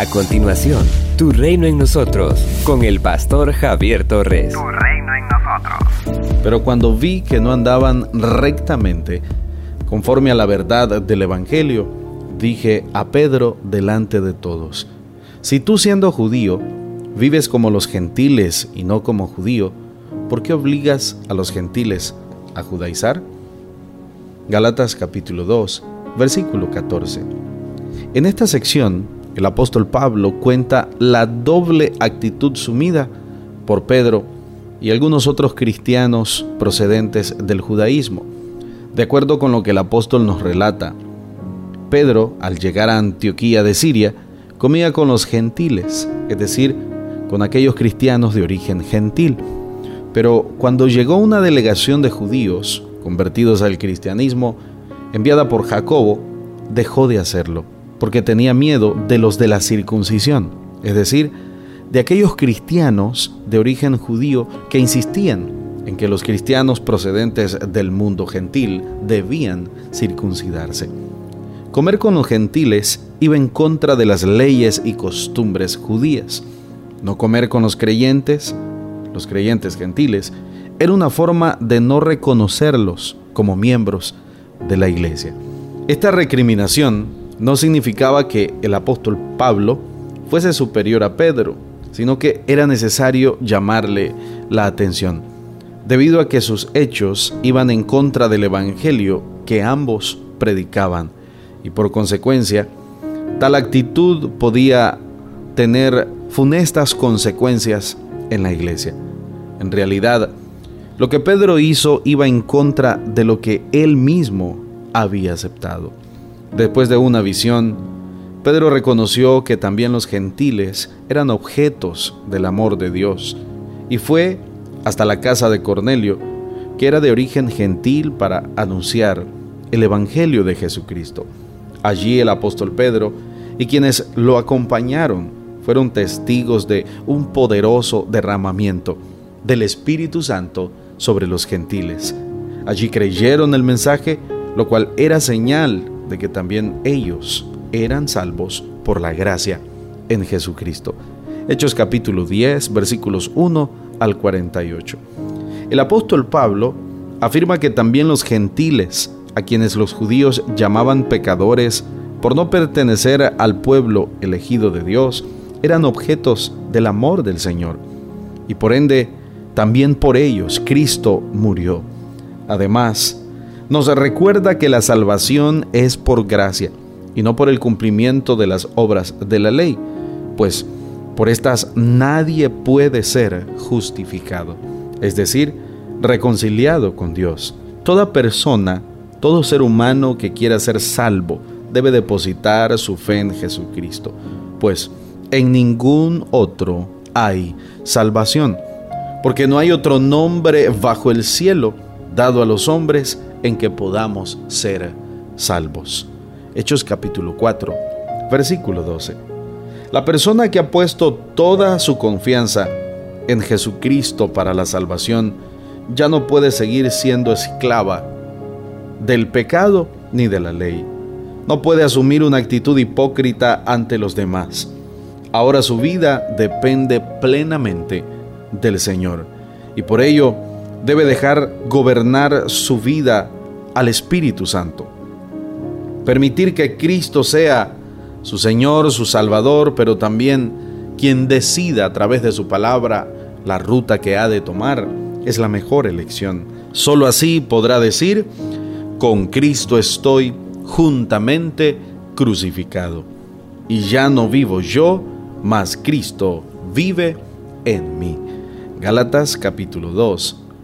A continuación, Tu reino en nosotros, con el pastor Javier Torres. Tu reino en nosotros. Pero cuando vi que no andaban rectamente, conforme a la verdad del Evangelio, dije a Pedro delante de todos, si tú siendo judío, vives como los gentiles y no como judío, ¿por qué obligas a los gentiles a judaizar? Galatas capítulo 2, versículo 14. En esta sección, el apóstol Pablo cuenta la doble actitud sumida por Pedro y algunos otros cristianos procedentes del judaísmo. De acuerdo con lo que el apóstol nos relata, Pedro, al llegar a Antioquía de Siria, comía con los gentiles, es decir, con aquellos cristianos de origen gentil. Pero cuando llegó una delegación de judíos convertidos al cristianismo, enviada por Jacobo, dejó de hacerlo porque tenía miedo de los de la circuncisión, es decir, de aquellos cristianos de origen judío que insistían en que los cristianos procedentes del mundo gentil debían circuncidarse. Comer con los gentiles iba en contra de las leyes y costumbres judías. No comer con los creyentes, los creyentes gentiles, era una forma de no reconocerlos como miembros de la iglesia. Esta recriminación no significaba que el apóstol Pablo fuese superior a Pedro, sino que era necesario llamarle la atención, debido a que sus hechos iban en contra del Evangelio que ambos predicaban, y por consecuencia, tal actitud podía tener funestas consecuencias en la iglesia. En realidad, lo que Pedro hizo iba en contra de lo que él mismo había aceptado. Después de una visión, Pedro reconoció que también los gentiles eran objetos del amor de Dios y fue hasta la casa de Cornelio, que era de origen gentil, para anunciar el Evangelio de Jesucristo. Allí el apóstol Pedro y quienes lo acompañaron fueron testigos de un poderoso derramamiento del Espíritu Santo sobre los gentiles. Allí creyeron el mensaje, lo cual era señal de que también ellos eran salvos por la gracia en Jesucristo. Hechos capítulo 10, versículos 1 al 48. El apóstol Pablo afirma que también los gentiles, a quienes los judíos llamaban pecadores por no pertenecer al pueblo elegido de Dios, eran objetos del amor del Señor. Y por ende, también por ellos Cristo murió. Además, nos recuerda que la salvación es por gracia y no por el cumplimiento de las obras de la ley, pues por estas nadie puede ser justificado, es decir, reconciliado con Dios. Toda persona, todo ser humano que quiera ser salvo, debe depositar su fe en Jesucristo, pues en ningún otro hay salvación, porque no hay otro nombre bajo el cielo dado a los hombres en que podamos ser salvos. Hechos capítulo 4, versículo 12. La persona que ha puesto toda su confianza en Jesucristo para la salvación ya no puede seguir siendo esclava del pecado ni de la ley. No puede asumir una actitud hipócrita ante los demás. Ahora su vida depende plenamente del Señor y por ello debe dejar gobernar su vida al Espíritu Santo. Permitir que Cristo sea su Señor, su Salvador, pero también quien decida a través de su palabra la ruta que ha de tomar, es la mejor elección. Solo así podrá decir, con Cristo estoy juntamente crucificado. Y ya no vivo yo, mas Cristo vive en mí. Gálatas capítulo 2,